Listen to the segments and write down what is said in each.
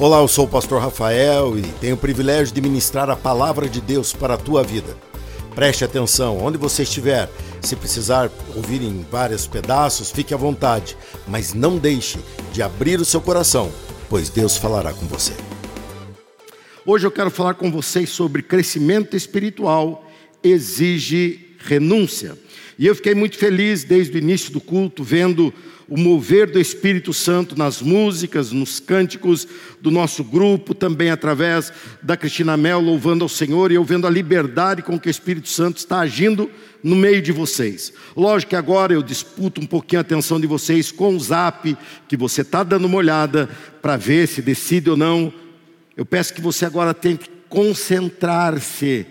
Olá, eu sou o pastor Rafael e tenho o privilégio de ministrar a palavra de Deus para a tua vida. Preste atenção, onde você estiver, se precisar ouvir em vários pedaços, fique à vontade, mas não deixe de abrir o seu coração, pois Deus falará com você. Hoje eu quero falar com vocês sobre crescimento espiritual exige renúncia. E eu fiquei muito feliz desde o início do culto vendo o mover do Espírito Santo nas músicas, nos cânticos do nosso grupo, também através da Cristina Mel louvando ao Senhor e eu vendo a liberdade com que o Espírito Santo está agindo no meio de vocês. Lógico que agora eu disputo um pouquinho a atenção de vocês com o zap, que você está dando uma olhada para ver se decide ou não. Eu peço que você agora tente concentrar-se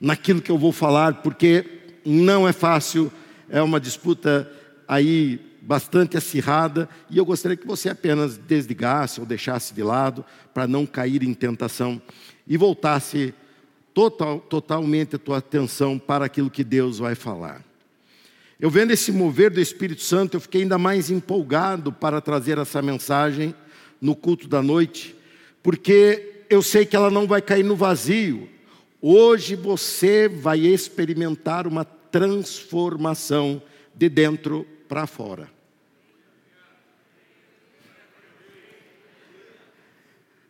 naquilo que eu vou falar, porque não é fácil, é uma disputa aí bastante acirrada, e eu gostaria que você apenas desligasse ou deixasse de lado para não cair em tentação e voltasse total, totalmente a tua atenção para aquilo que Deus vai falar. Eu vendo esse mover do Espírito Santo, eu fiquei ainda mais empolgado para trazer essa mensagem no culto da noite, porque eu sei que ela não vai cair no vazio. Hoje você vai experimentar uma transformação de dentro para fora.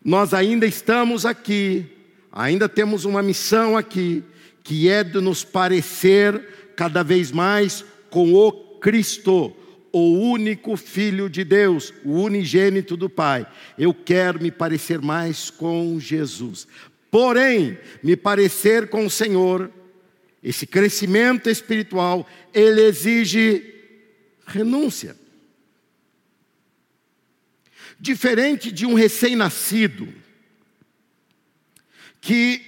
Nós ainda estamos aqui, ainda temos uma missão aqui, que é de nos parecer cada vez mais com o Cristo, o único Filho de Deus, o unigênito do Pai. Eu quero me parecer mais com Jesus. Porém, me parecer com o Senhor, esse crescimento espiritual, ele exige renúncia. Diferente de um recém-nascido, que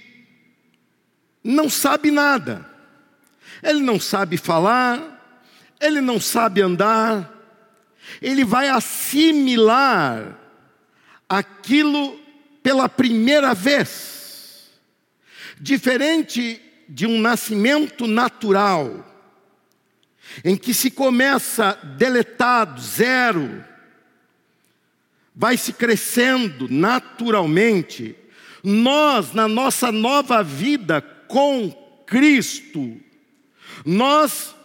não sabe nada, ele não sabe falar, ele não sabe andar, ele vai assimilar aquilo pela primeira vez. Diferente de um nascimento natural, em que se começa deletado, zero, vai se crescendo naturalmente, nós, na nossa nova vida com Cristo, nós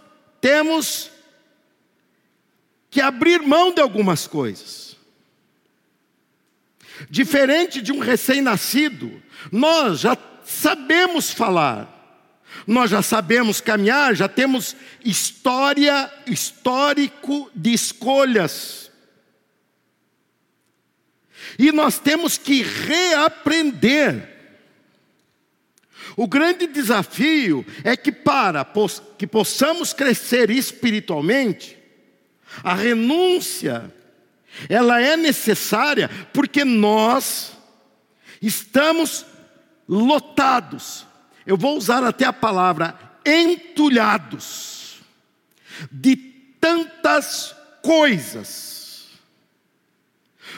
temos que abrir mão de algumas coisas. Diferente de um recém-nascido, nós já sabemos falar, nós já sabemos caminhar, já temos história, histórico de escolhas. E nós temos que reaprender. O grande desafio é que, para que possamos crescer espiritualmente, a renúncia, ela é necessária, porque nós estamos lotados eu vou usar até a palavra entulhados de tantas coisas.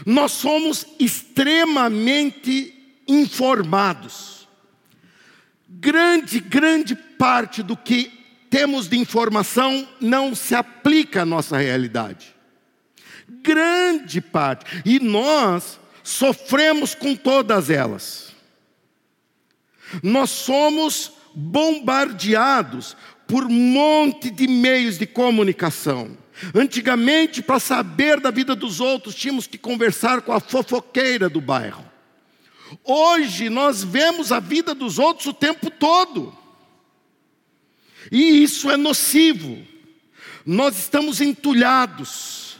Nós somos extremamente informados. Grande, grande parte do que temos de informação não se aplica à nossa realidade. Grande parte. E nós sofremos com todas elas. Nós somos bombardeados por um monte de meios de comunicação. Antigamente, para saber da vida dos outros, tínhamos que conversar com a fofoqueira do bairro. Hoje nós vemos a vida dos outros o tempo todo. E isso é nocivo. Nós estamos entulhados.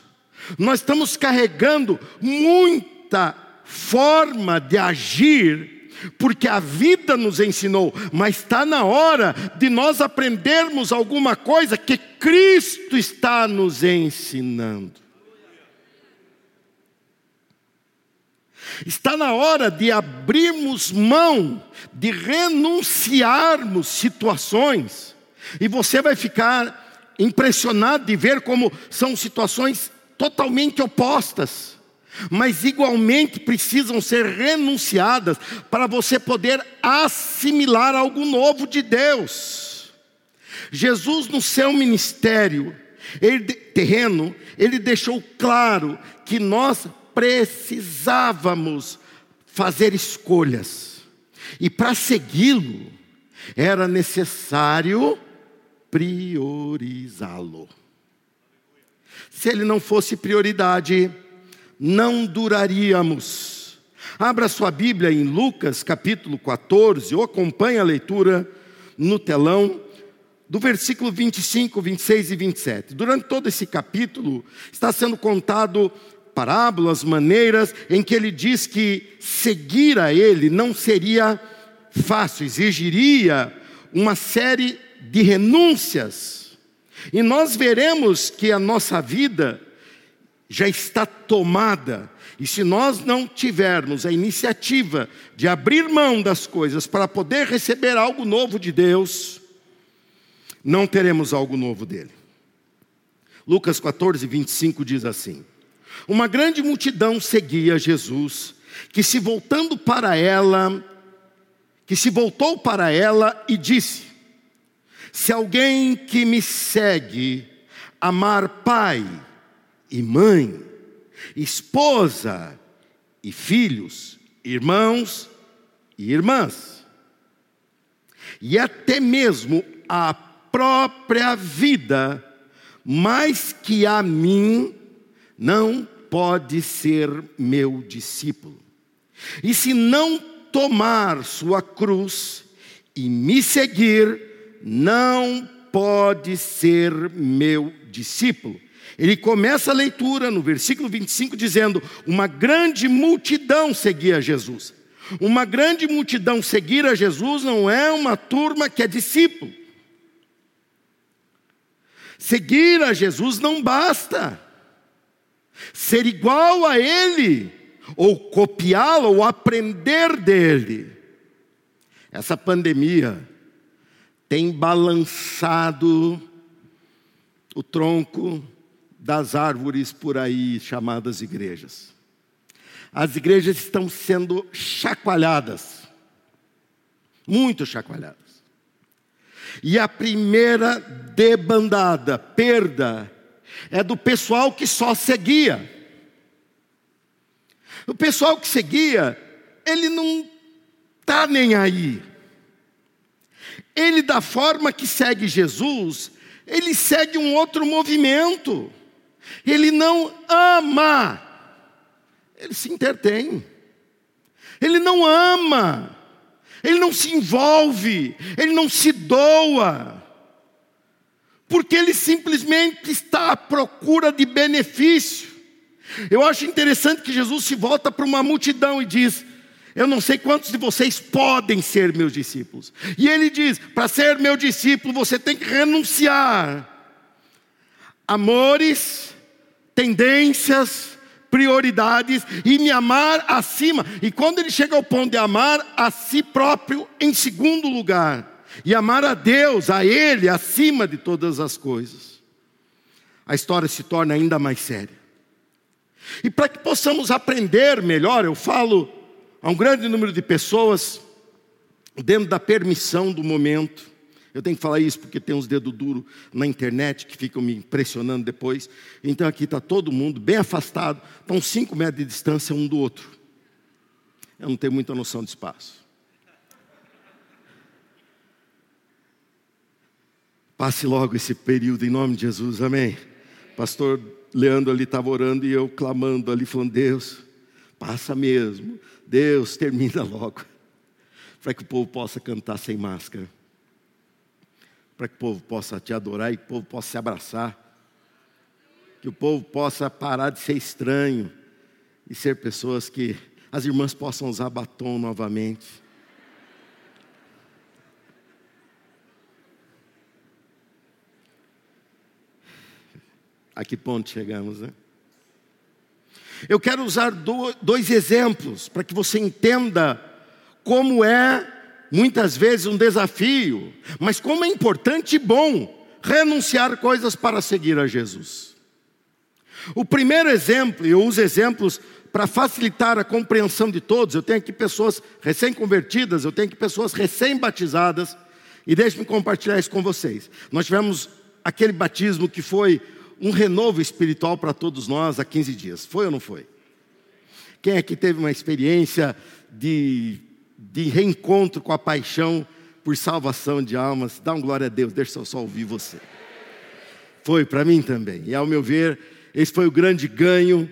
Nós estamos carregando muita forma de agir porque a vida nos ensinou, mas está na hora de nós aprendermos alguma coisa que Cristo está nos ensinando. Está na hora de abrirmos mão, de renunciarmos situações, e você vai ficar impressionado de ver como são situações totalmente opostas mas igualmente precisam ser renunciadas para você poder assimilar algo novo de Deus. Jesus, no seu ministério ele, terreno, ele deixou claro que nós precisávamos fazer escolhas. E para segui-lo, era necessário priorizá-lo. Se ele não fosse prioridade, não duraríamos. Abra sua Bíblia em Lucas capítulo 14, ou acompanhe a leitura no telão, do versículo 25, 26 e 27. Durante todo esse capítulo, está sendo contado parábolas, maneiras em que ele diz que seguir a ele não seria fácil, exigiria uma série de renúncias. E nós veremos que a nossa vida já está tomada, e se nós não tivermos a iniciativa de abrir mão das coisas para poder receber algo novo de Deus, não teremos algo novo dele. Lucas 14, 25 diz assim: Uma grande multidão seguia Jesus, que se voltando para ela, que se voltou para ela e disse: Se alguém que me segue amar pai e mãe, esposa e filhos, irmãos e irmãs, e até mesmo a própria vida, mais que a mim, não pode ser meu discípulo. E se não tomar sua cruz e me seguir, não pode ser meu discípulo. Ele começa a leitura no versículo 25 dizendo: Uma grande multidão seguia Jesus. Uma grande multidão seguir a Jesus não é uma turma que é discípulo. Seguir a Jesus não basta. Ser igual a Ele, ou copiá-lo, ou aprender dele. Essa pandemia tem balançado o tronco das árvores por aí chamadas igrejas. As igrejas estão sendo chacoalhadas, muito chacoalhadas. E a primeira debandada, perda, é do pessoal que só seguia. O pessoal que seguia, ele não está nem aí. Ele, da forma que segue Jesus, ele segue um outro movimento. Ele não ama, ele se entretém. Ele não ama, ele não se envolve, ele não se doa, porque ele simplesmente está à procura de benefício. Eu acho interessante que Jesus se volta para uma multidão e diz: Eu não sei quantos de vocês podem ser meus discípulos. E ele diz: Para ser meu discípulo, você tem que renunciar amores, tendências, prioridades e me amar acima. E quando ele chega ao ponto de amar a si próprio em segundo lugar e amar a Deus, a Ele acima de todas as coisas, a história se torna ainda mais séria. E para que possamos aprender melhor, eu falo a um grande número de pessoas dentro da permissão do momento. Eu tenho que falar isso porque tem uns dedos duros na internet que ficam me impressionando depois. Então aqui está todo mundo bem afastado, estão cinco metros de distância um do outro. Eu não tenho muita noção de espaço. Passe logo esse período em nome de Jesus, amém. Pastor Leandro ali estava orando e eu clamando ali, falando: Deus, passa mesmo. Deus, termina logo. Para que o povo possa cantar sem máscara para que o povo possa te adorar e que o povo possa se abraçar, que o povo possa parar de ser estranho e ser pessoas que as irmãs possam usar batom novamente. A que ponto chegamos, né? Eu quero usar dois exemplos para que você entenda como é muitas vezes um desafio, mas como é importante e bom renunciar coisas para seguir a Jesus. O primeiro exemplo, eu uso exemplos para facilitar a compreensão de todos. Eu tenho aqui pessoas recém-convertidas, eu tenho aqui pessoas recém-batizadas, e deixe-me compartilhar isso com vocês. Nós tivemos aquele batismo que foi um renovo espiritual para todos nós há 15 dias. Foi ou não foi? Quem é que teve uma experiência de, de reencontro com a paixão por salvação de almas? Dá um glória a Deus, deixa eu só ouvir você. Foi para mim também. E ao meu ver, esse foi o grande ganho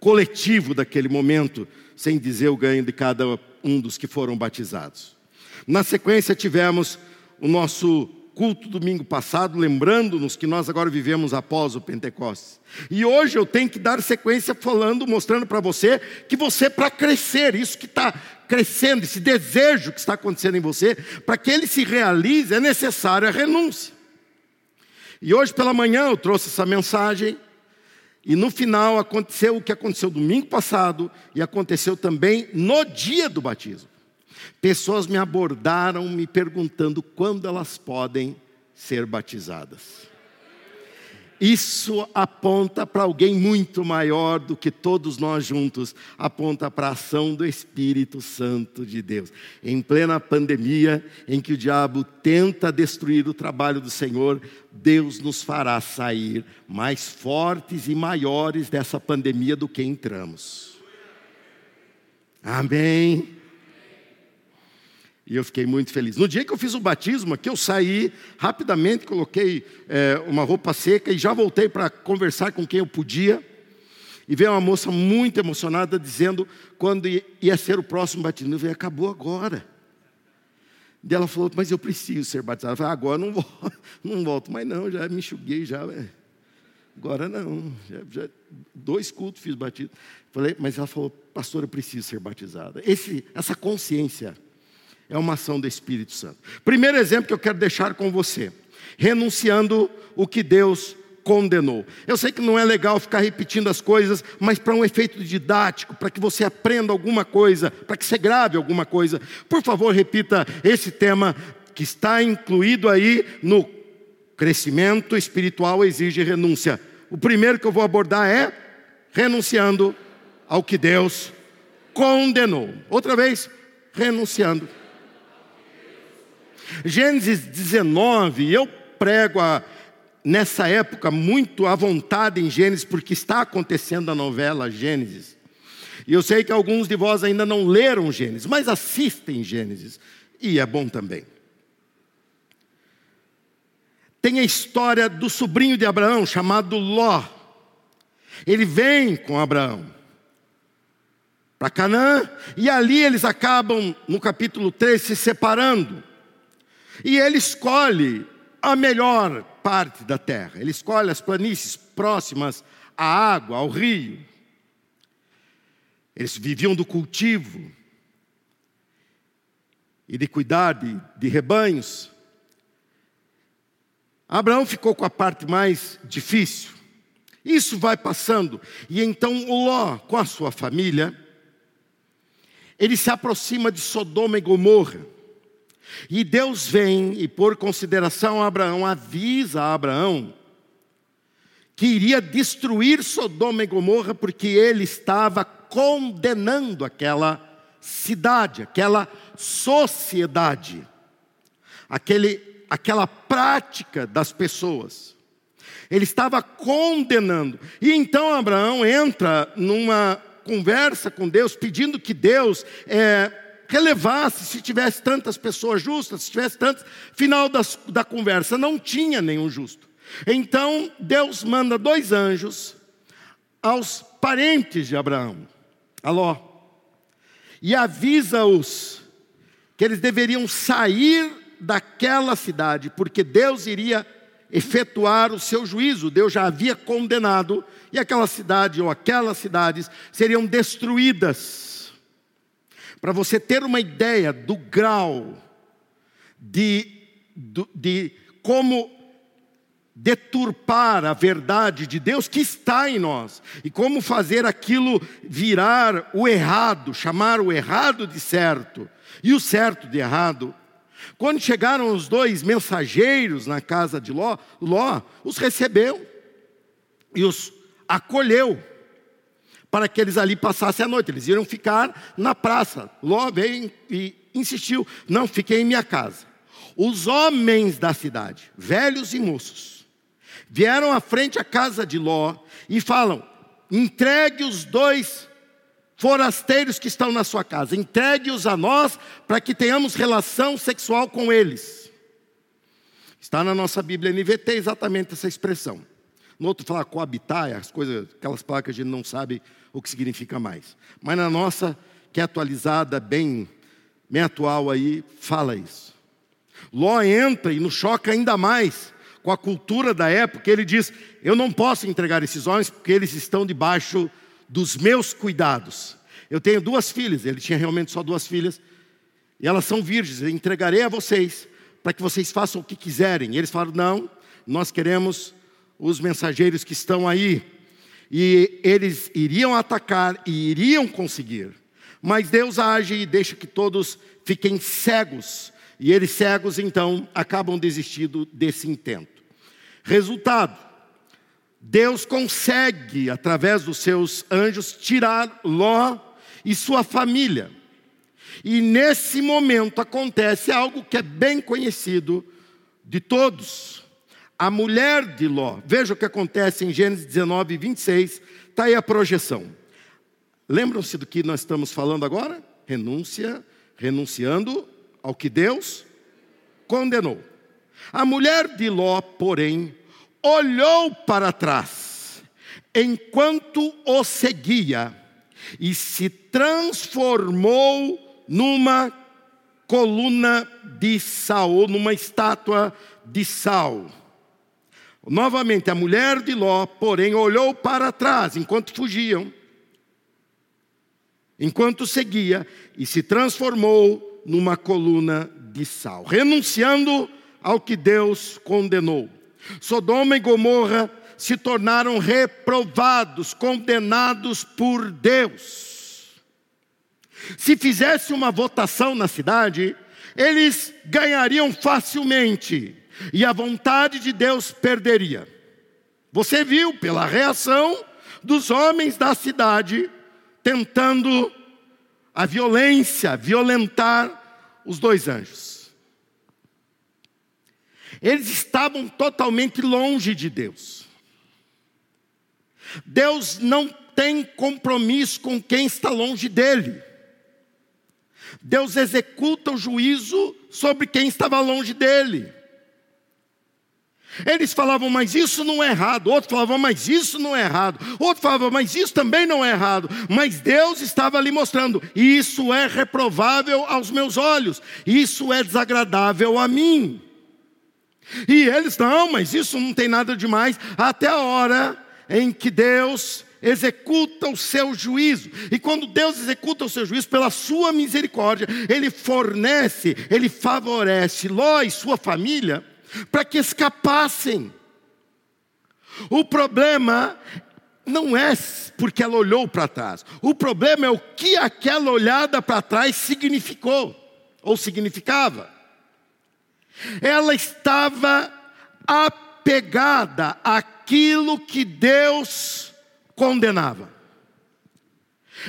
coletivo daquele momento, sem dizer o ganho de cada um dos que foram batizados. Na sequência, tivemos o nosso culto domingo passado, lembrando-nos que nós agora vivemos após o Pentecostes. E hoje eu tenho que dar sequência falando, mostrando para você que você, para crescer, isso que está crescendo, esse desejo que está acontecendo em você, para que ele se realize, é necessário a renúncia. E hoje pela manhã eu trouxe essa mensagem, e no final aconteceu o que aconteceu domingo passado, e aconteceu também no dia do batismo. Pessoas me abordaram me perguntando quando elas podem ser batizadas. Isso aponta para alguém muito maior do que todos nós juntos, aponta para a ação do Espírito Santo de Deus. Em plena pandemia, em que o diabo tenta destruir o trabalho do Senhor, Deus nos fará sair mais fortes e maiores dessa pandemia do que entramos. Amém. E eu fiquei muito feliz. No dia que eu fiz o batismo, aqui eu saí rapidamente, coloquei é, uma roupa seca e já voltei para conversar com quem eu podia. E veio uma moça muito emocionada dizendo quando ia ser o próximo batismo. Eu falei, acabou agora. E ela falou, mas eu preciso ser batizada. Eu falei, agora não volto, não volto mais não, já me enxuguei, já. Agora não, já, já, dois cultos fiz batismo. Falei, mas ela falou, pastor, eu preciso ser batizada. Esse, essa consciência é uma ação do Espírito Santo. Primeiro exemplo que eu quero deixar com você: renunciando o que Deus condenou. Eu sei que não é legal ficar repetindo as coisas, mas para um efeito didático, para que você aprenda alguma coisa, para que você grave alguma coisa, por favor, repita esse tema que está incluído aí no crescimento espiritual exige renúncia. O primeiro que eu vou abordar é renunciando ao que Deus condenou. Outra vez, renunciando. Gênesis 19, eu prego a, nessa época muito à vontade em Gênesis, porque está acontecendo a novela Gênesis. E eu sei que alguns de vós ainda não leram Gênesis, mas assistem Gênesis, e é bom também. Tem a história do sobrinho de Abraão, chamado Ló. Ele vem com Abraão para Canaã, e ali eles acabam, no capítulo 3, se separando. E ele escolhe a melhor parte da terra. Ele escolhe as planícies próximas à água, ao rio. Eles viviam do cultivo e de cuidar de, de rebanhos. Abraão ficou com a parte mais difícil. Isso vai passando. E então Ló, com a sua família, ele se aproxima de Sodoma e Gomorra. E Deus vem e, por consideração a Abraão, avisa a Abraão que iria destruir Sodoma e Gomorra, porque ele estava condenando aquela cidade, aquela sociedade, aquele, aquela prática das pessoas. Ele estava condenando. E então Abraão entra numa conversa com Deus, pedindo que Deus é, relevasse se tivesse tantas pessoas justas, se tivesse tantas. Final das, da conversa, não tinha nenhum justo. Então Deus manda dois anjos aos parentes de Abraão, Aló, e avisa-os que eles deveriam sair daquela cidade, porque Deus iria efetuar o seu juízo. Deus já havia condenado, e aquela cidade ou aquelas cidades seriam destruídas. Para você ter uma ideia do grau de, de, de como deturpar a verdade de Deus que está em nós e como fazer aquilo virar o errado, chamar o errado de certo e o certo de errado. Quando chegaram os dois mensageiros na casa de Ló, Ló os recebeu e os acolheu para que eles ali passassem a noite. Eles iriam ficar na praça. Ló veio e insistiu: Não, fiquei em minha casa. Os homens da cidade, velhos e moços, vieram à frente à casa de Ló e falam: Entregue os dois forasteiros que estão na sua casa, entregue-os a nós para que tenhamos relação sexual com eles. Está na nossa Bíblia NVT exatamente essa expressão. No outro fala coabitar, as coisas, aquelas palavras que a gente não sabe o que significa mais. Mas na nossa, que é atualizada, bem, bem atual aí, fala isso. Ló entra e nos choca ainda mais com a cultura da época. Ele diz: Eu não posso entregar esses homens porque eles estão debaixo dos meus cuidados. Eu tenho duas filhas, ele tinha realmente só duas filhas, e elas são virgens, eu entregarei a vocês para que vocês façam o que quiserem. E eles falaram: Não, nós queremos os mensageiros que estão aí. E eles iriam atacar e iriam conseguir. Mas Deus age e deixa que todos fiquem cegos. E eles cegos, então, acabam desistindo desse intento. Resultado: Deus consegue, através dos seus anjos, tirar Ló e sua família. E nesse momento acontece algo que é bem conhecido de todos a mulher de Ló. Veja o que acontece em Gênesis 19, 26, está aí a projeção. Lembram-se do que nós estamos falando agora? Renúncia, renunciando ao que Deus condenou. A mulher de Ló, porém, olhou para trás, enquanto o seguia, e se transformou numa coluna de sal, ou numa estátua de sal. Novamente, a mulher de Ló, porém, olhou para trás enquanto fugiam, enquanto seguia, e se transformou numa coluna de sal, renunciando ao que Deus condenou. Sodoma e Gomorra se tornaram reprovados, condenados por Deus. Se fizesse uma votação na cidade, eles ganhariam facilmente e a vontade de Deus perderia. Você viu pela reação dos homens da cidade tentando a violência, violentar os dois anjos. Eles estavam totalmente longe de Deus. Deus não tem compromisso com quem está longe dele. Deus executa o juízo sobre quem estava longe dele. Eles falavam, mas isso não é errado. Outros falavam, mas isso não é errado. Outro falava, mas isso também não é errado. Mas Deus estava ali mostrando: isso é reprovável aos meus olhos, isso é desagradável a mim. E eles, não, mas isso não tem nada demais, até a hora em que Deus executa o seu juízo. E quando Deus executa o seu juízo, pela sua misericórdia, Ele fornece, Ele favorece Ló e sua família para que escapassem. O problema não é porque ela olhou para trás, o problema é o que aquela olhada para trás significou ou significava. Ela estava apegada àquilo que Deus condenava.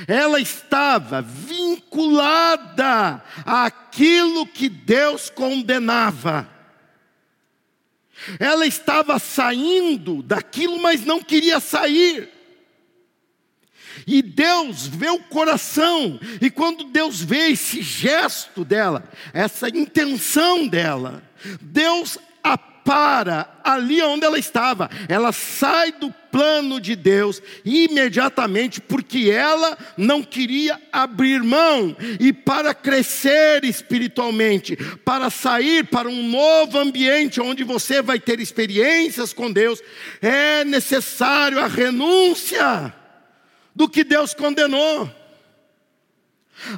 Ela estava vinculada àquilo que Deus condenava. Ela estava saindo daquilo, mas não queria sair. E Deus vê o coração, e quando Deus vê esse gesto dela, essa intenção dela, Deus para ali onde ela estava. Ela sai do plano de Deus imediatamente, porque ela não queria abrir mão. E para crescer espiritualmente, para sair para um novo ambiente onde você vai ter experiências com Deus, é necessário a renúncia do que Deus condenou.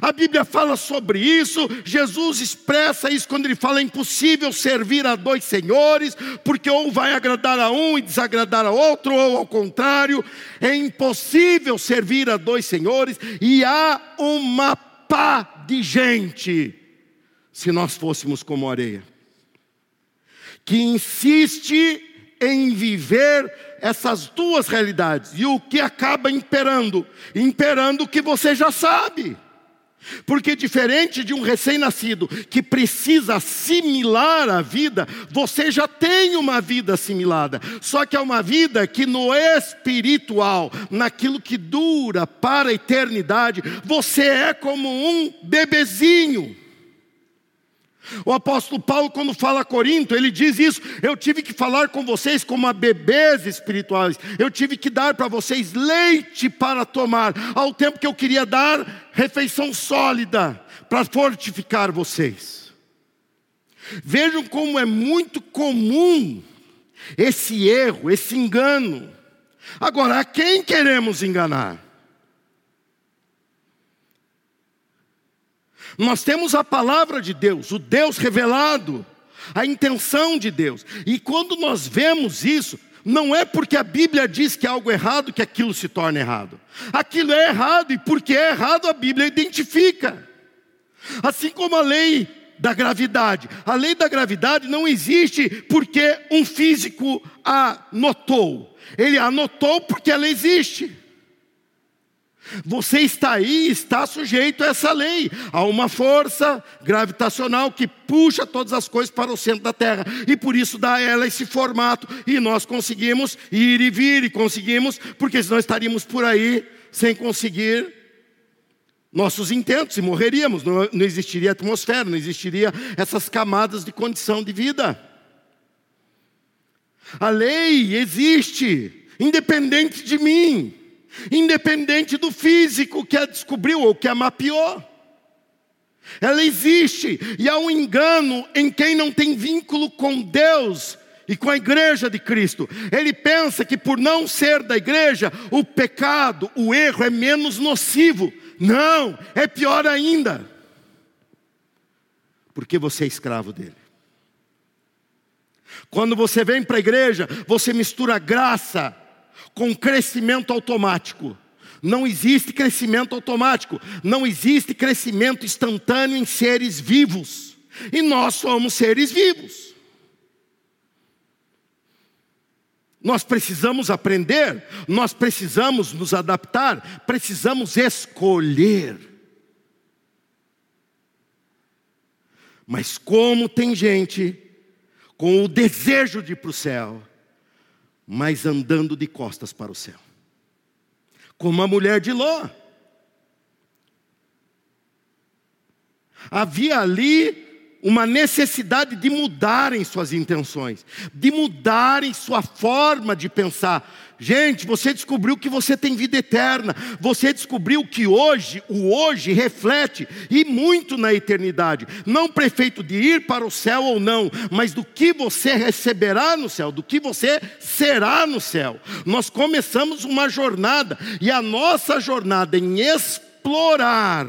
A Bíblia fala sobre isso, Jesus expressa isso quando ele fala: é impossível servir a dois senhores, porque ou vai agradar a um e desagradar a outro, ou ao contrário, é impossível servir a dois senhores, e há uma pá de gente, se nós fôssemos como areia, que insiste em viver essas duas realidades, e o que acaba imperando? Imperando o que você já sabe Porque diferente de um recém-nascido que precisa assimilar a vida, você já tem uma vida assimilada. Só que é uma vida que no espiritual, naquilo que dura para a eternidade, você é como um bebezinho. O apóstolo Paulo, quando fala a Corinto, ele diz isso: eu tive que falar com vocês como a bebês espirituais, eu tive que dar para vocês leite para tomar, ao tempo que eu queria dar refeição sólida para fortificar vocês. Vejam como é muito comum esse erro, esse engano. Agora, a quem queremos enganar? Nós temos a palavra de Deus, o Deus revelado, a intenção de Deus. E quando nós vemos isso, não é porque a Bíblia diz que é algo errado que aquilo se torna errado. Aquilo é errado e porque é errado a Bíblia identifica. Assim como a lei da gravidade. A lei da gravidade não existe porque um físico a notou. Ele anotou porque ela existe. Você está aí, está sujeito a essa lei, a uma força gravitacional que puxa todas as coisas para o centro da Terra, e por isso dá a ela esse formato, e nós conseguimos ir e vir, e conseguimos, porque senão estaríamos por aí sem conseguir nossos intentos e morreríamos, não, não existiria atmosfera, não existiria essas camadas de condição de vida. A lei existe, independente de mim independente do físico que a descobriu ou que a mapeou. Ela existe e há um engano em quem não tem vínculo com Deus e com a igreja de Cristo. Ele pensa que por não ser da igreja, o pecado, o erro é menos nocivo. Não, é pior ainda. Porque você é escravo dele. Quando você vem para a igreja, você mistura graça com crescimento automático. Não existe crescimento automático, não existe crescimento instantâneo em seres vivos. E nós somos seres vivos. Nós precisamos aprender, nós precisamos nos adaptar, precisamos escolher. Mas como tem gente com o desejo de ir para o céu, mas andando de costas para o céu. Como a mulher de Ló. Havia ali uma necessidade de mudarem suas intenções, de mudarem sua forma de pensar. Gente, você descobriu que você tem vida eterna, você descobriu que hoje, o hoje reflete e muito na eternidade, não prefeito de ir para o céu ou não, mas do que você receberá no céu, do que você será no céu. Nós começamos uma jornada e a nossa jornada em explorar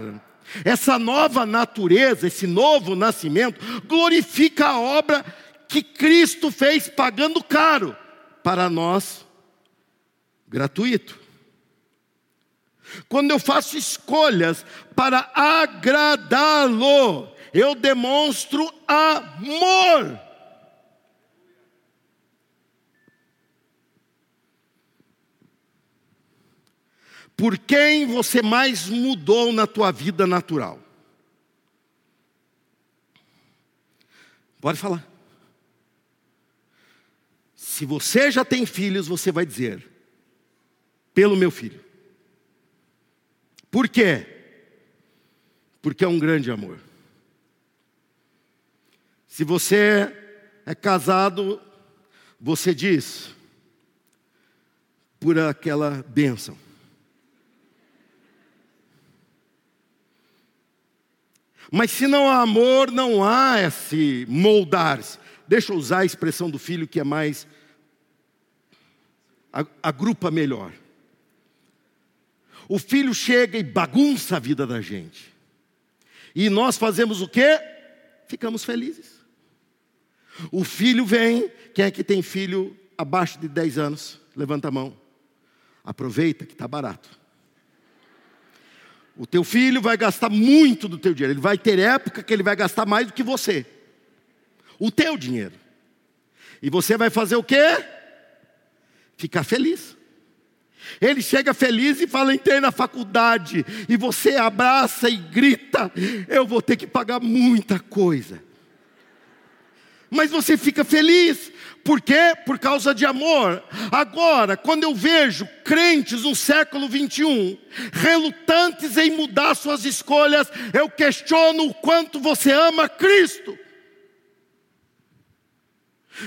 essa nova natureza, esse novo nascimento, glorifica a obra que Cristo fez pagando caro para nós, gratuito. Quando eu faço escolhas para agradá-lo, eu demonstro amor. Por quem você mais mudou na tua vida natural? Pode falar. Se você já tem filhos, você vai dizer: pelo meu filho. Por quê? Porque é um grande amor. Se você é casado, você diz, por aquela bênção. Mas se não há amor, não há esse moldar-se. Deixa eu usar a expressão do filho que é mais. agrupa melhor. O filho chega e bagunça a vida da gente. E nós fazemos o quê? Ficamos felizes. O filho vem, quem é que tem filho abaixo de 10 anos? Levanta a mão. Aproveita que está barato. O teu filho vai gastar muito do teu dinheiro. Ele vai ter época que ele vai gastar mais do que você. O teu dinheiro. E você vai fazer o quê? Ficar feliz. Ele chega feliz e fala: entrei na faculdade. E você abraça e grita: eu vou ter que pagar muita coisa. Mas você fica feliz, por quê? Por causa de amor. Agora, quando eu vejo crentes no século 21 relutantes em mudar suas escolhas, eu questiono o quanto você ama Cristo.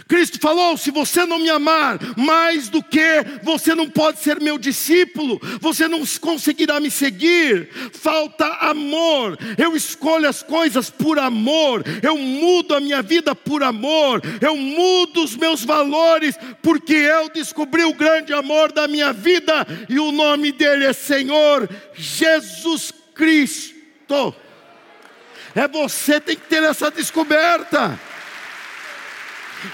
Cristo falou: se você não me amar mais do que, você não pode ser meu discípulo, você não conseguirá me seguir. Falta amor. Eu escolho as coisas por amor, eu mudo a minha vida por amor, eu mudo os meus valores, porque eu descobri o grande amor da minha vida e o nome dele é Senhor Jesus Cristo. É você tem que ter essa descoberta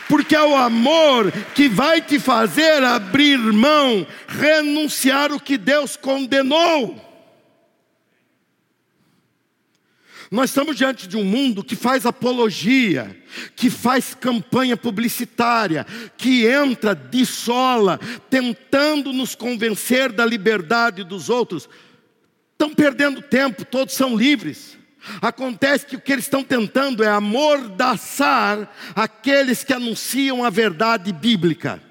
porque é o amor que vai te fazer abrir mão, renunciar o que Deus condenou. Nós estamos diante de um mundo que faz apologia, que faz campanha publicitária, que entra de sola, tentando nos convencer da liberdade dos outros. Estão perdendo tempo, todos são livres. Acontece que o que eles estão tentando é amordaçar aqueles que anunciam a verdade bíblica.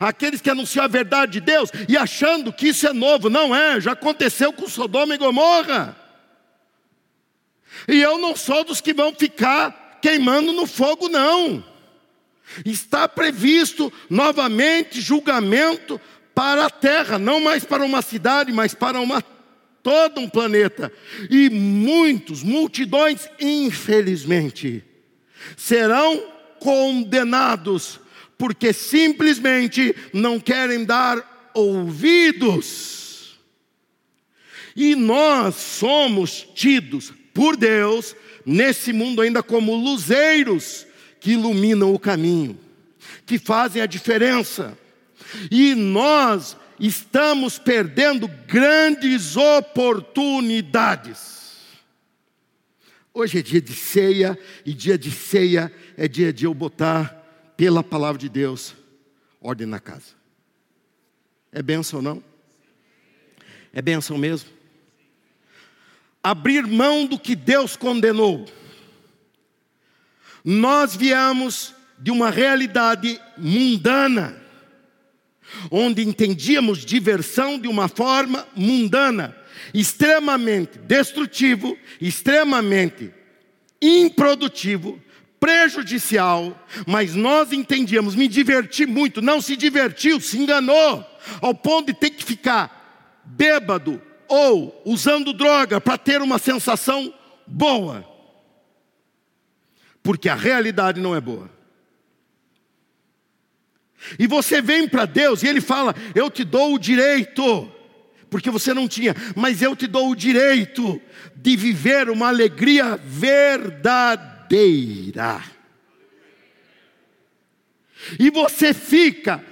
Aqueles que anunciam a verdade de Deus e achando que isso é novo, não é, já aconteceu com Sodoma e Gomorra. E eu não sou dos que vão ficar queimando no fogo, não. Está previsto novamente julgamento para a terra, não mais para uma cidade, mas para uma todo um planeta. E muitos, multidões, infelizmente, serão condenados, porque simplesmente não querem dar ouvidos. E nós somos tidos por Deus nesse mundo ainda como luzeiros que iluminam o caminho, que fazem a diferença. E nós estamos perdendo grandes oportunidades. Hoje é dia de ceia, e dia de ceia é dia de eu botar, pela palavra de Deus, ordem na casa. É benção ou não? É benção mesmo? Abrir mão do que Deus condenou. Nós viemos de uma realidade mundana onde entendíamos diversão de uma forma mundana, extremamente destrutivo, extremamente improdutivo, prejudicial, mas nós entendíamos, me diverti muito, não se divertiu, se enganou, ao ponto de ter que ficar bêbado ou usando droga para ter uma sensação boa, porque a realidade não é boa. E você vem para Deus e Ele fala: Eu te dou o direito, porque você não tinha, mas eu te dou o direito de viver uma alegria verdadeira. E você fica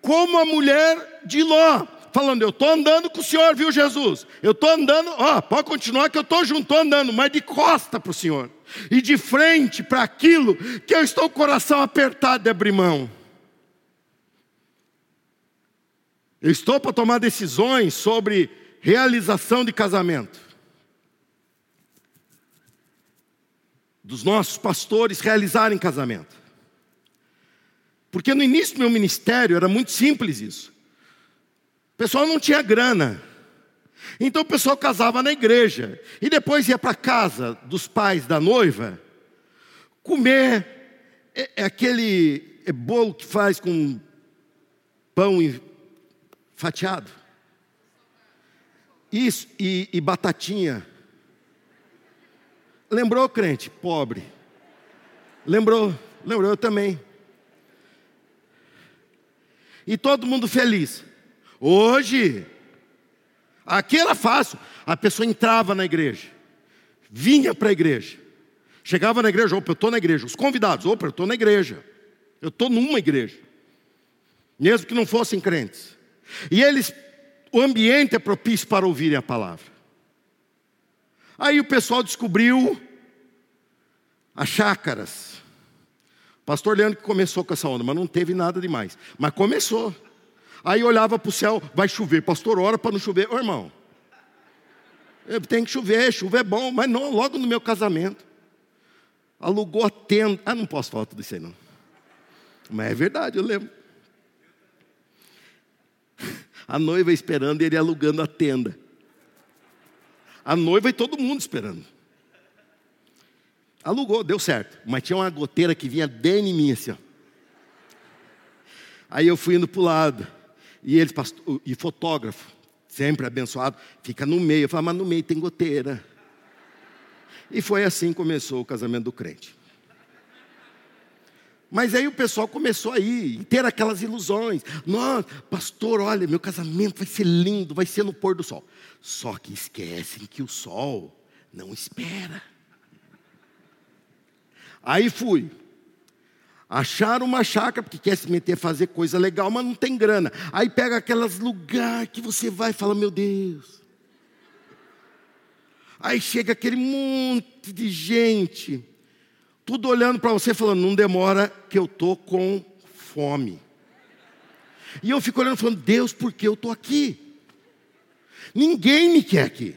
como a mulher de Ló, falando: Eu estou andando com o Senhor, viu, Jesus? Eu estou andando, ó, pode continuar que eu estou junto, estou andando, mas de costa para o Senhor, e de frente para aquilo que eu estou com o coração apertado de abrir mão. Eu estou para tomar decisões sobre realização de casamento. Dos nossos pastores realizarem casamento. Porque no início do meu ministério era muito simples isso. O pessoal não tinha grana. Então o pessoal casava na igreja. E depois ia para casa dos pais da noiva comer é, é aquele é bolo que faz com pão e fatiado. Isso, e, e batatinha. Lembrou, crente? Pobre. Lembrou, lembrou eu também. E todo mundo feliz. Hoje, aqui era fácil. A pessoa entrava na igreja, vinha para a igreja, chegava na igreja, opa, eu estou na igreja. Os convidados, opa, eu estou na igreja. Eu estou numa igreja. Mesmo que não fossem crentes. E eles, o ambiente é propício para ouvirem a palavra. Aí o pessoal descobriu as chácaras. O pastor Leandro que começou com essa onda, mas não teve nada demais. Mas começou. Aí olhava para o céu, vai chover. Pastor, ora para não chover. Ô irmão, tem que chover, chuva é bom, mas não logo no meu casamento. Alugou a tenda. Ah, não posso falar tudo isso aí não. Mas é verdade, eu lembro. A noiva esperando, ele alugando a tenda. A noiva e todo mundo esperando. Alugou, deu certo. Mas tinha uma goteira que vinha bem em mim assim. Ó. Aí eu fui indo para o lado. E eles, e fotógrafo, sempre abençoado, fica no meio. Eu falo, mas no meio tem goteira. E foi assim que começou o casamento do crente. Mas aí o pessoal começou a ir, ter aquelas ilusões. Nossa, pastor, olha, meu casamento vai ser lindo, vai ser no pôr do sol. Só que esquecem que o sol não espera. Aí fui. Acharam uma chácara, porque quer se meter a fazer coisa legal, mas não tem grana. Aí pega aqueles lugares que você vai e fala, meu Deus. Aí chega aquele monte de gente tudo olhando para você, falando: não demora, que eu estou com fome. E eu fico olhando, falando: Deus, por que eu estou aqui? Ninguém me quer aqui.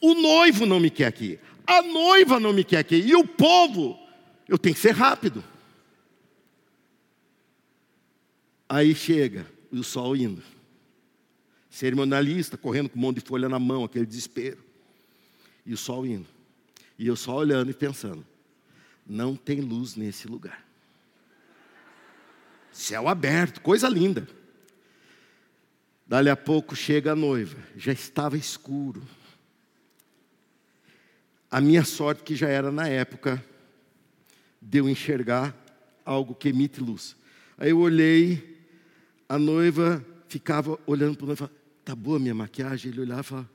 O noivo não me quer aqui. A noiva não me quer aqui. E o povo, eu tenho que ser rápido. Aí chega o sol indo. Cerimonialista correndo com um monte de folha na mão, aquele desespero. E o sol indo. E eu só olhando e pensando: não tem luz nesse lugar. Céu aberto, coisa linda. Dali a pouco chega a noiva, já estava escuro. A minha sorte, que já era na época, deu enxergar algo que emite luz. Aí eu olhei, a noiva ficava olhando para o noivo, tá boa minha maquiagem? Ele olhava e falava,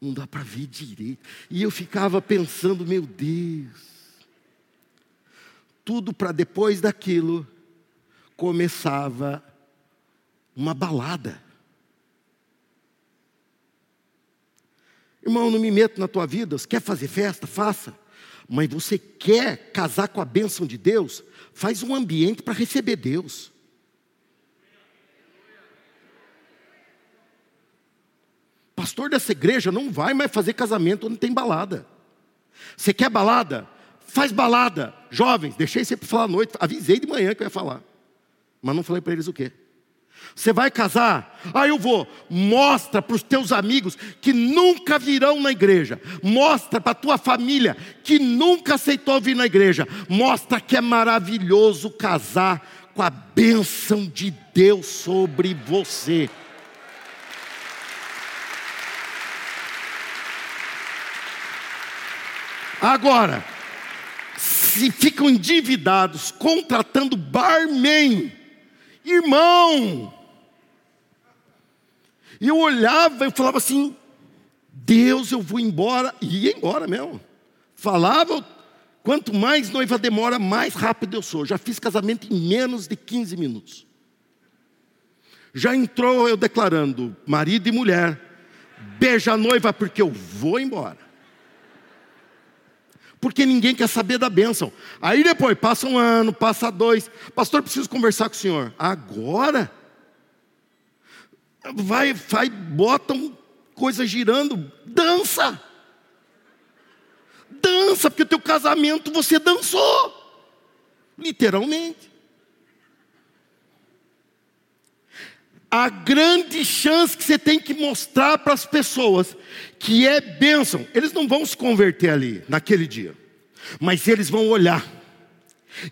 não dá para ver direito. E eu ficava pensando, meu Deus, tudo para depois daquilo começava uma balada. Irmão, não me meto na tua vida. Você quer fazer festa? Faça. Mas você quer casar com a bênção de Deus? Faz um ambiente para receber Deus. Pastor dessa igreja não vai mais fazer casamento onde tem balada. Você quer balada? Faz balada. Jovens, deixei sempre falar à noite, avisei de manhã que eu ia falar. Mas não falei para eles o quê. Você vai casar? Ah, eu vou. Mostra para os teus amigos que nunca virão na igreja. Mostra para a tua família que nunca aceitou vir na igreja. Mostra que é maravilhoso casar com a bênção de Deus sobre você. Agora, se ficam endividados contratando barman. Irmão! E eu olhava e falava assim: Deus, eu vou embora. E ia embora mesmo. Falava, quanto mais noiva demora, mais rápido eu sou. Já fiz casamento em menos de 15 minutos. Já entrou eu declarando, marido e mulher, beija a noiva porque eu vou embora porque ninguém quer saber da bênção. Aí depois, passa um ano, passa dois, pastor, preciso conversar com o senhor. Agora? Vai, vai, botam coisa girando, dança. Dança, porque o teu casamento você dançou. Literalmente. A grande chance que você tem que mostrar para as pessoas que é bênção. Eles não vão se converter ali, naquele dia, mas eles vão olhar.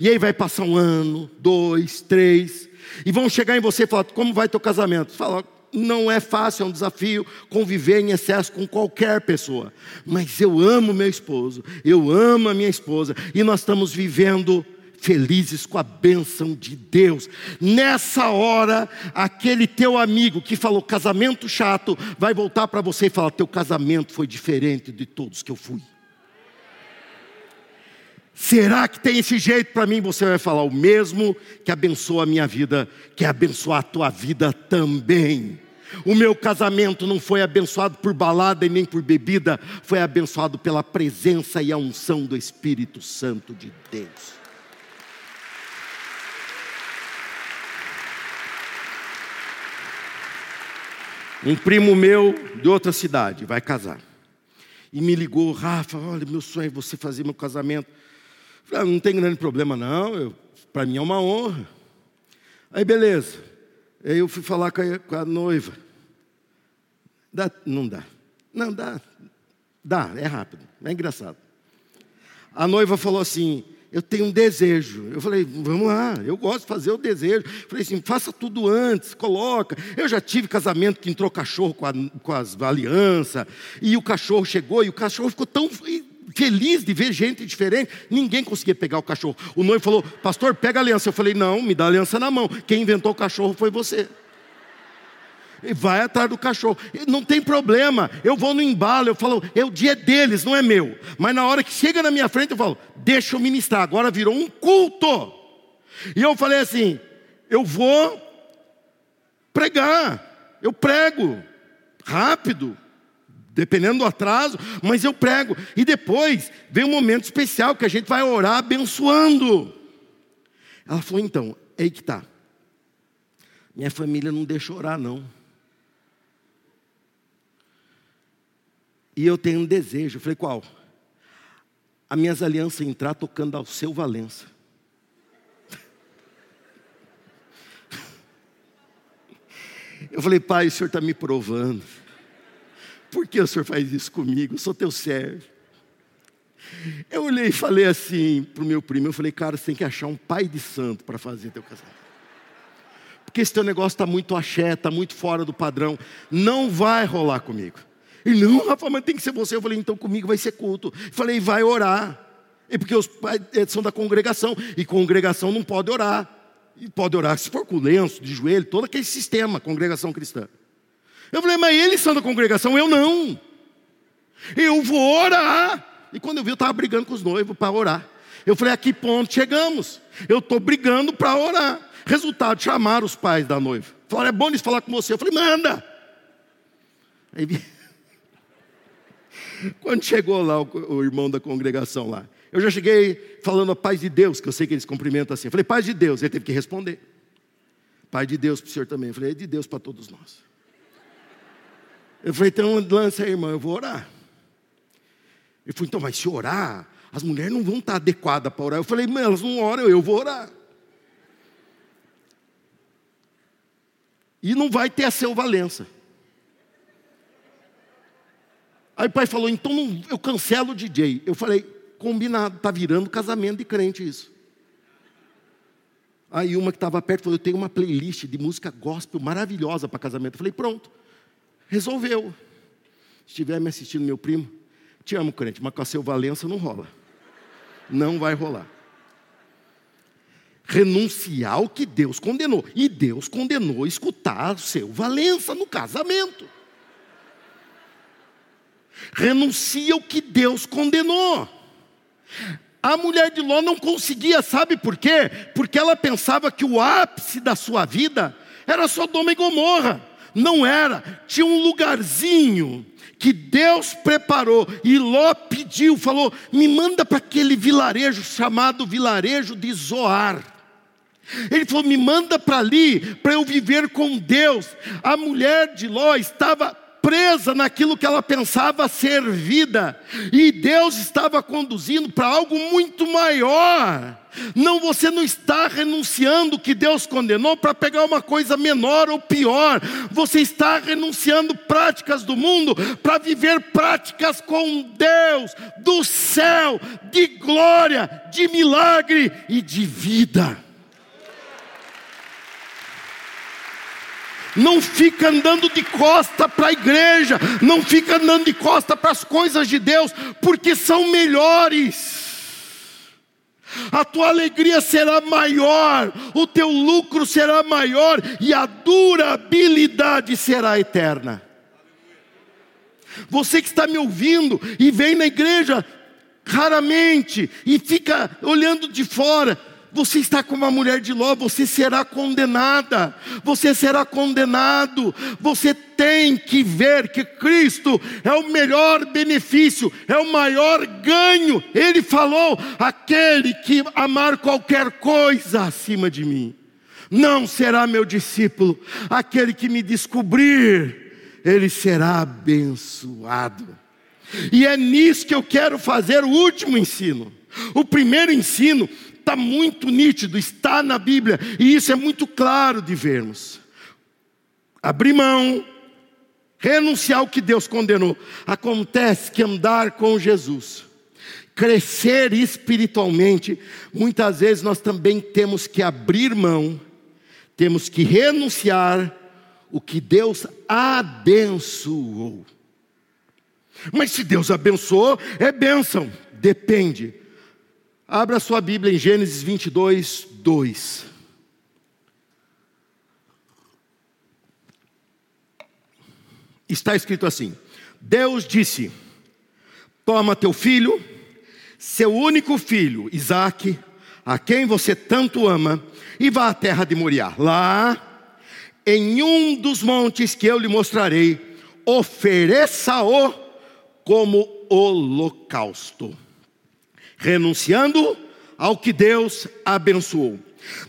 E aí vai passar um ano, dois, três, e vão chegar em você e falar: Como vai teu casamento? Fala, não é fácil, é um desafio conviver em excesso com qualquer pessoa. Mas eu amo meu esposo, eu amo a minha esposa, e nós estamos vivendo felizes com a bênção de Deus. Nessa hora, aquele teu amigo que falou casamento chato, vai voltar para você e falar: teu casamento foi diferente de todos que eu fui. Será que tem esse jeito para mim? Você vai falar o mesmo que abençoa a minha vida, que abençoar a tua vida também. O meu casamento não foi abençoado por balada e nem por bebida, foi abençoado pela presença e a unção do Espírito Santo de Deus. Um primo meu de outra cidade vai casar. E me ligou, Rafa, olha, meu sonho é você fazer meu casamento. Falei, ah, não tem grande problema não, para mim é uma honra. Aí beleza. Aí eu fui falar com a, com a noiva. Dá, não dá. Não, dá. Dá, é rápido, é engraçado. A noiva falou assim: Eu tenho um desejo. Eu falei: Vamos lá, eu gosto de fazer o desejo. Eu falei assim: Faça tudo antes, coloca. Eu já tive casamento que entrou cachorro com, a, com as alianças, e o cachorro chegou, e o cachorro ficou tão feliz de ver gente diferente, ninguém conseguia pegar o cachorro. O noivo falou: Pastor, pega a aliança. Eu falei: Não, me dá a aliança na mão. Quem inventou o cachorro foi você vai atrás do cachorro. Não tem problema, eu vou no embalo, eu falo, é o dia deles, não é meu. Mas na hora que chega na minha frente, eu falo, deixa eu ministrar. Agora virou um culto. E eu falei assim: eu vou pregar, eu prego, rápido, dependendo do atraso, mas eu prego. E depois vem um momento especial que a gente vai orar abençoando. Ela falou: então, é aí que está. Minha família não deixa orar, não. E eu tenho um desejo. Eu falei, qual? As minhas alianças entrar tocando ao seu Valença. Eu falei, pai, o senhor está me provando. Por que o senhor faz isso comigo? Eu sou teu servo. Eu olhei e falei assim para o meu primo, eu falei, cara, você tem que achar um pai de santo para fazer teu casamento. Porque esse teu negócio está muito axé, está muito fora do padrão. Não vai rolar comigo. E não, Rafa, mas tem que ser você. Eu falei, então comigo vai ser culto. Eu falei, vai orar. E porque os pais eh, são da congregação. E congregação não pode orar. E pode orar se for com lenço, de joelho, todo aquele sistema, congregação cristã. Eu falei, mas eles são da congregação, eu não. Eu vou orar. E quando eu vi, eu estava brigando com os noivos para orar. Eu falei, a que ponto chegamos? Eu estou brigando para orar. Resultado, chamaram os pais da noiva. Falaram, é bom eles falar com você. Eu falei, manda. Aí quando chegou lá o, o, irmão da congregação lá, eu já cheguei falando a paz de Deus, que eu sei que eles cumprimentam assim. Eu falei, paz de Deus, ele teve que responder. Pai de Deus para o senhor também. Eu falei, é de Deus para todos nós. Eu falei, então lança aí, irmão, eu vou orar. Ele falou, então, mas se orar, as mulheres não vão estar adequadas para orar. Eu falei, mas elas não oram, eu vou orar. E não vai ter a seu Valença. Aí o pai falou: então eu cancelo o DJ. Eu falei: combinado, está virando casamento de crente isso. Aí uma que estava perto falou: eu tenho uma playlist de música gospel maravilhosa para casamento. Eu falei: pronto, resolveu. Se estiver me assistindo, meu primo, te amo, crente, mas com a seu Valença não rola. Não vai rolar. Renunciar ao que Deus condenou. E Deus condenou escutar o seu Valença no casamento renuncia o que Deus condenou. A mulher de Ló não conseguia, sabe por quê? Porque ela pensava que o ápice da sua vida era Sodoma e Gomorra. Não era, tinha um lugarzinho que Deus preparou e Ló pediu, falou: me manda para aquele vilarejo chamado vilarejo de Zoar. Ele falou: me manda para ali, para eu viver com Deus. A mulher de Ló estava presa naquilo que ela pensava ser vida, e Deus estava conduzindo para algo muito maior. Não, você não está renunciando que Deus condenou para pegar uma coisa menor ou pior. Você está renunciando práticas do mundo para viver práticas com Deus, do céu, de glória, de milagre e de vida. Não fica andando de costa para a igreja, não fica andando de costa para as coisas de Deus, porque são melhores. A tua alegria será maior, o teu lucro será maior e a durabilidade será eterna. Você que está me ouvindo e vem na igreja raramente e fica olhando de fora, você está como uma mulher de Ló, você será condenada, você será condenado. Você tem que ver que Cristo é o melhor benefício, é o maior ganho. Ele falou: aquele que amar qualquer coisa acima de mim, não será meu discípulo, aquele que me descobrir ele será abençoado. E é nisso que eu quero fazer o último ensino. O primeiro ensino está muito nítido, está na Bíblia, e isso é muito claro de vermos. Abrir mão, renunciar ao que Deus condenou. Acontece que andar com Jesus, crescer espiritualmente, muitas vezes nós também temos que abrir mão, temos que renunciar o que Deus abençoou. Mas se Deus abençoou, é bênção, depende. Abra sua Bíblia em Gênesis 22, 2. Está escrito assim: Deus disse: Toma teu filho, seu único filho, Isaque, a quem você tanto ama, e vá à terra de Moriá. Lá em um dos montes que eu lhe mostrarei, ofereça-o como holocausto, renunciando ao que Deus abençoou.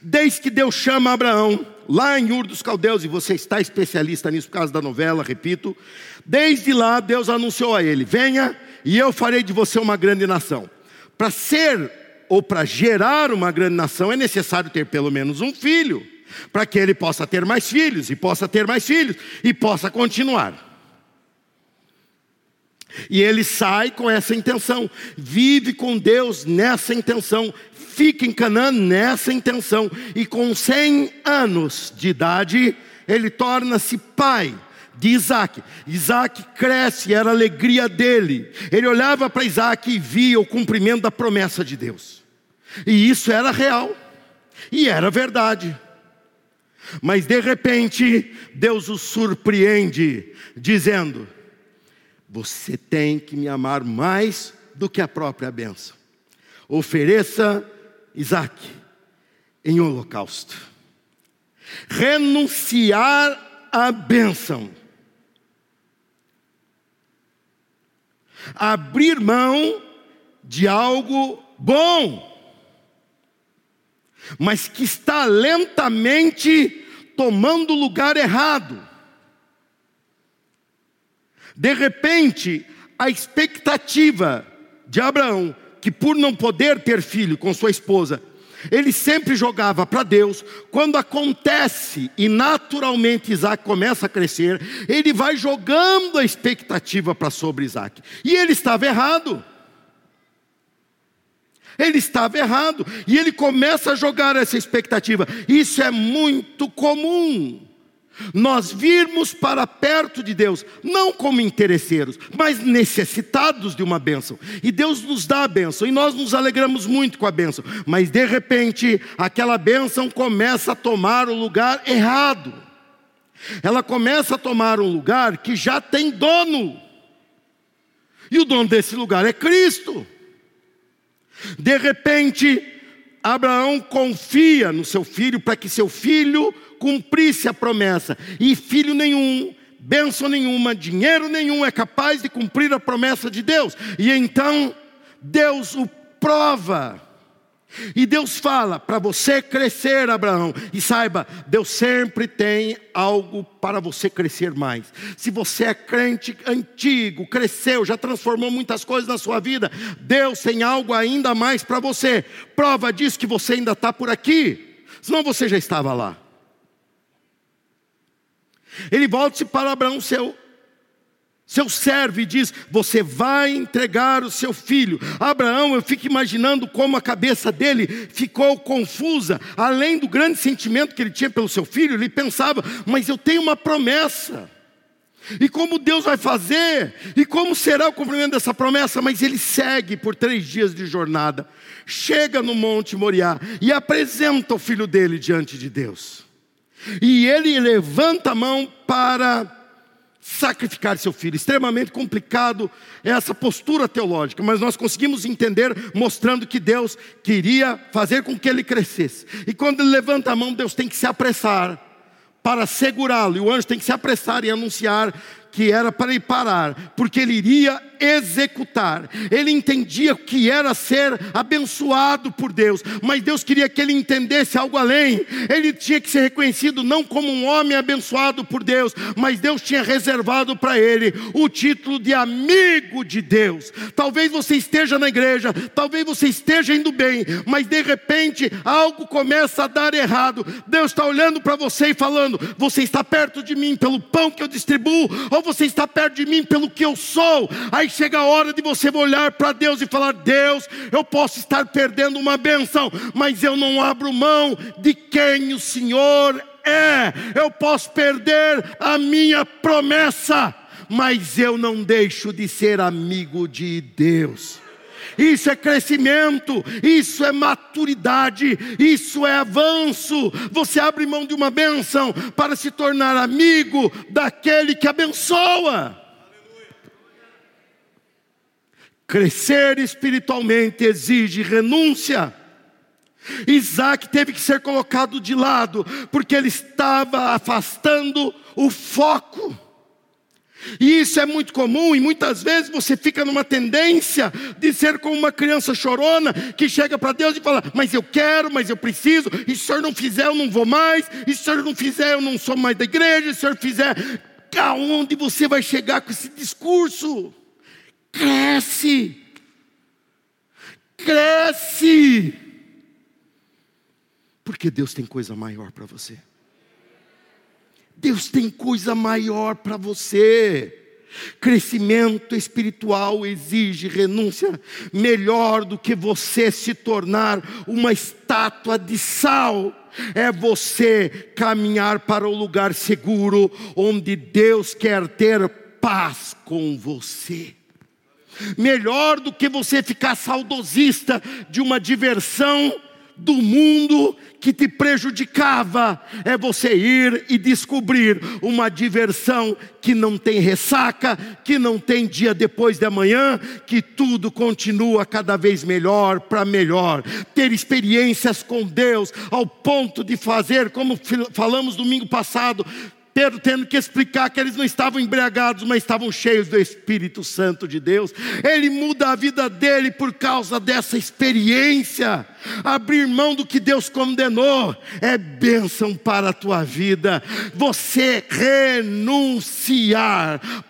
Desde que Deus chama Abraão, lá em Ur dos Caldeus, e você está especialista nisso por causa da novela, repito, desde lá Deus anunciou a ele: Venha e eu farei de você uma grande nação. Para ser ou para gerar uma grande nação é necessário ter pelo menos um filho para que ele possa ter mais filhos, e possa ter mais filhos, e possa continuar. E ele sai com essa intenção, vive com Deus nessa intenção, fica em Canaã nessa intenção, e com 100 anos de idade, ele torna-se pai de Isaac. Isaac cresce, era a alegria dele. Ele olhava para Isaac e via o cumprimento da promessa de Deus. E isso era real, e era verdade. Mas de repente, Deus o surpreende, dizendo: Você tem que me amar mais do que a própria bênção. Ofereça Isaac em holocausto. Renunciar à bênção. Abrir mão de algo bom mas que está lentamente tomando lugar errado. De repente, a expectativa de Abraão, que por não poder ter filho com sua esposa, ele sempre jogava para Deus. Quando acontece e naturalmente Isaac começa a crescer, ele vai jogando a expectativa para sobre Isaac. E ele estava errado. Ele estava errado e ele começa a jogar essa expectativa. Isso é muito comum. Nós virmos para perto de Deus, não como interesseiros, mas necessitados de uma bênção. E Deus nos dá a bênção, e nós nos alegramos muito com a bênção. Mas de repente, aquela bênção começa a tomar o lugar errado. Ela começa a tomar um lugar que já tem dono. E o dono desse lugar é Cristo. De repente, Abraão confia no seu filho para que seu filho cumprisse a promessa, e filho nenhum, bênção nenhuma, dinheiro nenhum é capaz de cumprir a promessa de Deus, e então Deus o prova e Deus fala para você crescer, Abraão, e saiba, Deus sempre tem algo para você crescer mais. Se você é crente antigo, cresceu, já transformou muitas coisas na sua vida, Deus tem algo ainda mais para você. Prova disso que você ainda está por aqui, senão você já estava lá. Ele volta-se para Abraão, seu seu servo e diz: Você vai entregar o seu filho. Abraão, eu fico imaginando como a cabeça dele ficou confusa, além do grande sentimento que ele tinha pelo seu filho, ele pensava: Mas eu tenho uma promessa. E como Deus vai fazer? E como será o cumprimento dessa promessa? Mas ele segue por três dias de jornada, chega no Monte Moriá e apresenta o filho dele diante de Deus. E ele levanta a mão para sacrificar seu filho. Extremamente complicado essa postura teológica, mas nós conseguimos entender mostrando que Deus queria fazer com que ele crescesse. E quando ele levanta a mão, Deus tem que se apressar para segurá-lo, e o anjo tem que se apressar e anunciar que era para ele parar, porque ele iria executar. Ele entendia o que era ser abençoado por Deus, mas Deus queria que ele entendesse algo além. Ele tinha que ser reconhecido não como um homem abençoado por Deus, mas Deus tinha reservado para ele o título de amigo de Deus. Talvez você esteja na igreja, talvez você esteja indo bem, mas de repente algo começa a dar errado. Deus está olhando para você e falando: Você está perto de mim pelo pão que eu distribuo, ou você está perto de mim pelo que eu sou? Aí chega a hora de você olhar para Deus e falar: Deus, eu posso estar perdendo uma benção, mas eu não abro mão de quem o Senhor é. Eu posso perder a minha promessa, mas eu não deixo de ser amigo de Deus isso é crescimento, isso é maturidade, isso é avanço. Você abre mão de uma bênção para se tornar amigo daquele que abençoa. Crescer espiritualmente exige renúncia. Isaac teve que ser colocado de lado, porque ele estava afastando o foco. E isso é muito comum, e muitas vezes você fica numa tendência de ser como uma criança chorona que chega para Deus e fala: Mas eu quero, mas eu preciso, e se o senhor não fizer, eu não vou mais, e se o senhor não fizer, eu não sou mais da igreja, e se o senhor fizer, aonde você vai chegar com esse discurso? Cresce, cresce, porque Deus tem coisa maior para você. Deus tem coisa maior para você. Crescimento espiritual exige renúncia, melhor do que você se tornar uma estátua de sal. É você caminhar para o lugar seguro, onde Deus quer ter paz com você. Melhor do que você ficar saudosista de uma diversão do mundo que te prejudicava é você ir e descobrir uma diversão que não tem ressaca, que não tem dia depois de amanhã, que tudo continua cada vez melhor para melhor. Ter experiências com Deus ao ponto de fazer, como falamos domingo passado, Pedro tendo que explicar que eles não estavam embriagados, mas estavam cheios do Espírito Santo de Deus. Ele muda a vida dele por causa dessa experiência. Abrir mão do que Deus condenou é bênção para a tua vida. Você renunciar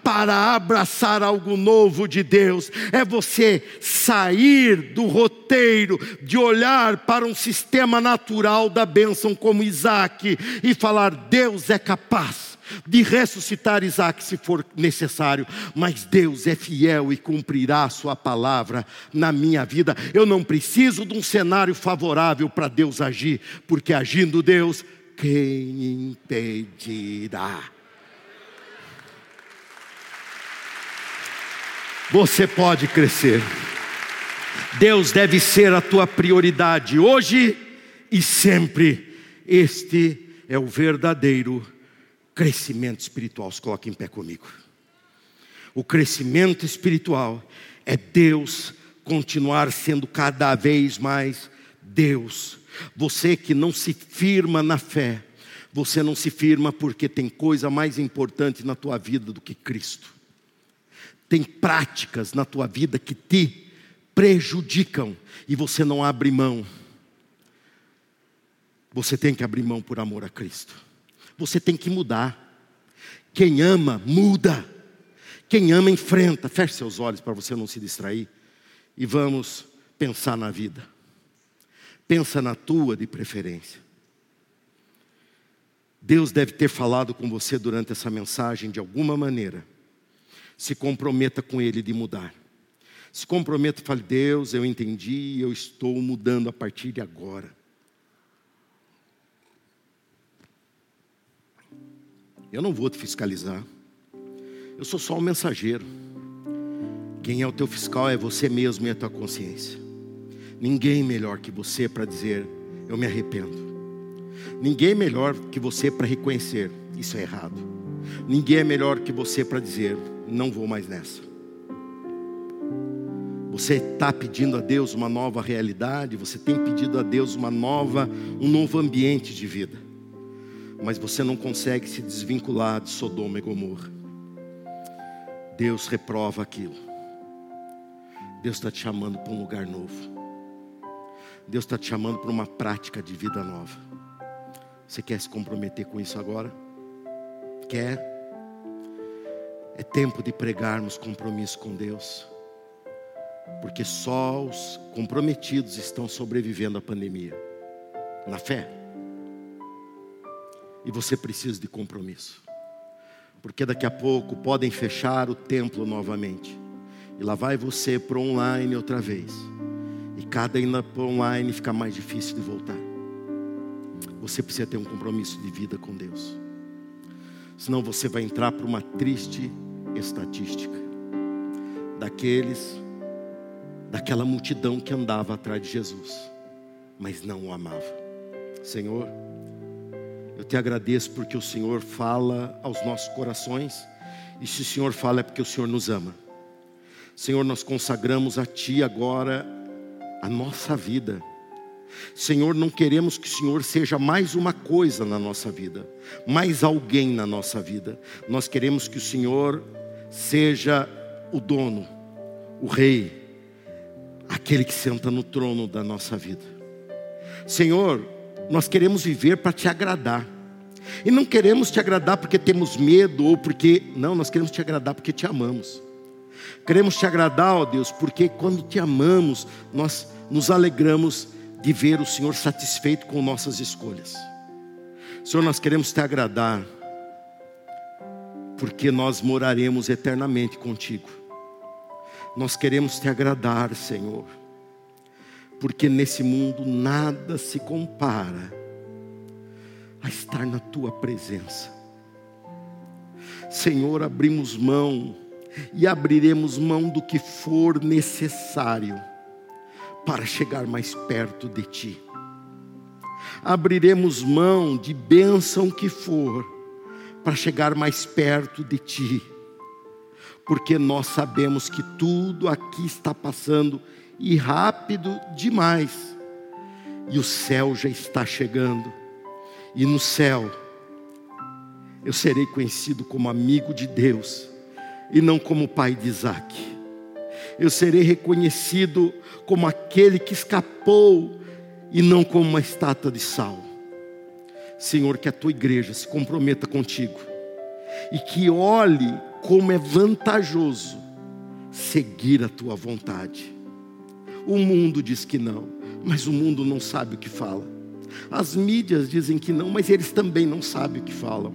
para abraçar algo novo de Deus é você sair do roteiro de olhar para um sistema natural da bênção como Isaac e falar: Deus é capaz de ressuscitar Isaac se for necessário, mas Deus é fiel e cumprirá a sua palavra na minha vida. Eu não preciso de um cenário favorável para Deus agir, porque agindo Deus, quem impedirá? Você pode crescer. Deus deve ser a tua prioridade hoje e sempre. Este é o verdadeiro crescimento espiritual. Se coloque em pé comigo. O crescimento espiritual é Deus continuar sendo cada vez mais Deus. Você que não se firma na fé, você não se firma porque tem coisa mais importante na tua vida do que Cristo. Tem práticas na tua vida que te prejudicam e você não abre mão. Você tem que abrir mão por amor a Cristo. Você tem que mudar. Quem ama, muda. Quem ama, enfrenta. Feche seus olhos para você não se distrair. E vamos pensar na vida. Pensa na tua de preferência. Deus deve ter falado com você durante essa mensagem de alguma maneira. Se comprometa com Ele de mudar. Se comprometa e fale: Deus, eu entendi, eu estou mudando a partir de agora. Eu não vou te fiscalizar. Eu sou só um mensageiro. Quem é o teu fiscal é você mesmo e a tua consciência. Ninguém melhor que você para dizer eu me arrependo. Ninguém melhor que você para reconhecer isso é errado. Ninguém é melhor que você para dizer não vou mais nessa. Você está pedindo a Deus uma nova realidade, você tem pedido a Deus uma nova, um novo ambiente de vida mas você não consegue se desvincular de Sodoma e Gomorra. Deus reprova aquilo. Deus está te chamando para um lugar novo. Deus está te chamando para uma prática de vida nova. Você quer se comprometer com isso agora? Quer? É tempo de pregarmos compromisso com Deus. Porque só os comprometidos estão sobrevivendo à pandemia. Na fé. E você precisa de compromisso. Porque daqui a pouco podem fechar o templo novamente. E lá vai você para online outra vez. E cada ida para online fica mais difícil de voltar. Você precisa ter um compromisso de vida com Deus. Senão você vai entrar para uma triste estatística daqueles daquela multidão que andava atrás de Jesus, mas não o amava. Senhor, eu te agradeço porque o Senhor fala aos nossos corações, e se o Senhor fala é porque o Senhor nos ama. Senhor, nós consagramos a Ti agora a nossa vida. Senhor, não queremos que o Senhor seja mais uma coisa na nossa vida, mais alguém na nossa vida. Nós queremos que o Senhor seja o dono, o rei, aquele que senta no trono da nossa vida. Senhor, nós queremos viver para te agradar. E não queremos te agradar porque temos medo ou porque. Não, nós queremos te agradar porque te amamos. Queremos te agradar, ó Deus, porque quando te amamos, nós nos alegramos de ver o Senhor satisfeito com nossas escolhas. Senhor, nós queremos te agradar, porque nós moraremos eternamente contigo. Nós queremos te agradar, Senhor, porque nesse mundo nada se compara a estar na tua presença. Senhor, abrimos mão e abriremos mão do que for necessário para chegar mais perto de Ti. Abriremos mão de bênção que for para chegar mais perto de Ti, porque nós sabemos que tudo aqui está passando e rápido demais, e o céu já está chegando, e no céu eu serei conhecido como amigo de Deus e não como pai de Isaac eu serei reconhecido como aquele que escapou e não como uma estátua de sal. Senhor, que a tua igreja se comprometa contigo e que olhe como é vantajoso seguir a tua vontade. O mundo diz que não, mas o mundo não sabe o que fala. As mídias dizem que não, mas eles também não sabem o que falam.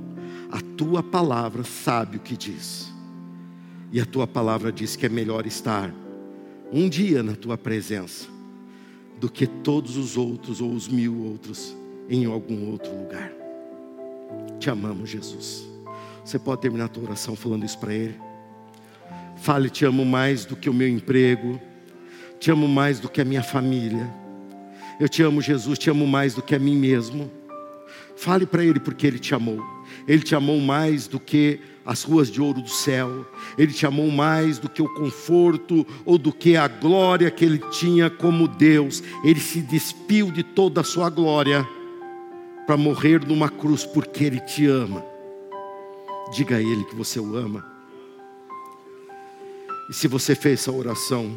A tua palavra sabe o que diz. E a tua palavra diz que é melhor estar um dia na tua presença do que todos os outros ou os mil outros em algum outro lugar. Te amamos, Jesus. Você pode terminar a tua oração falando isso para Ele? Fale, te amo mais do que o meu emprego, te amo mais do que a minha família. Eu te amo, Jesus, te amo mais do que a mim mesmo. Fale para Ele porque Ele te amou. Ele te amou mais do que as ruas de ouro do céu. Ele te amou mais do que o conforto ou do que a glória que ele tinha como Deus. Ele se despiu de toda a sua glória para morrer numa cruz porque ele te ama. Diga a ele que você o ama. E se você fez essa oração,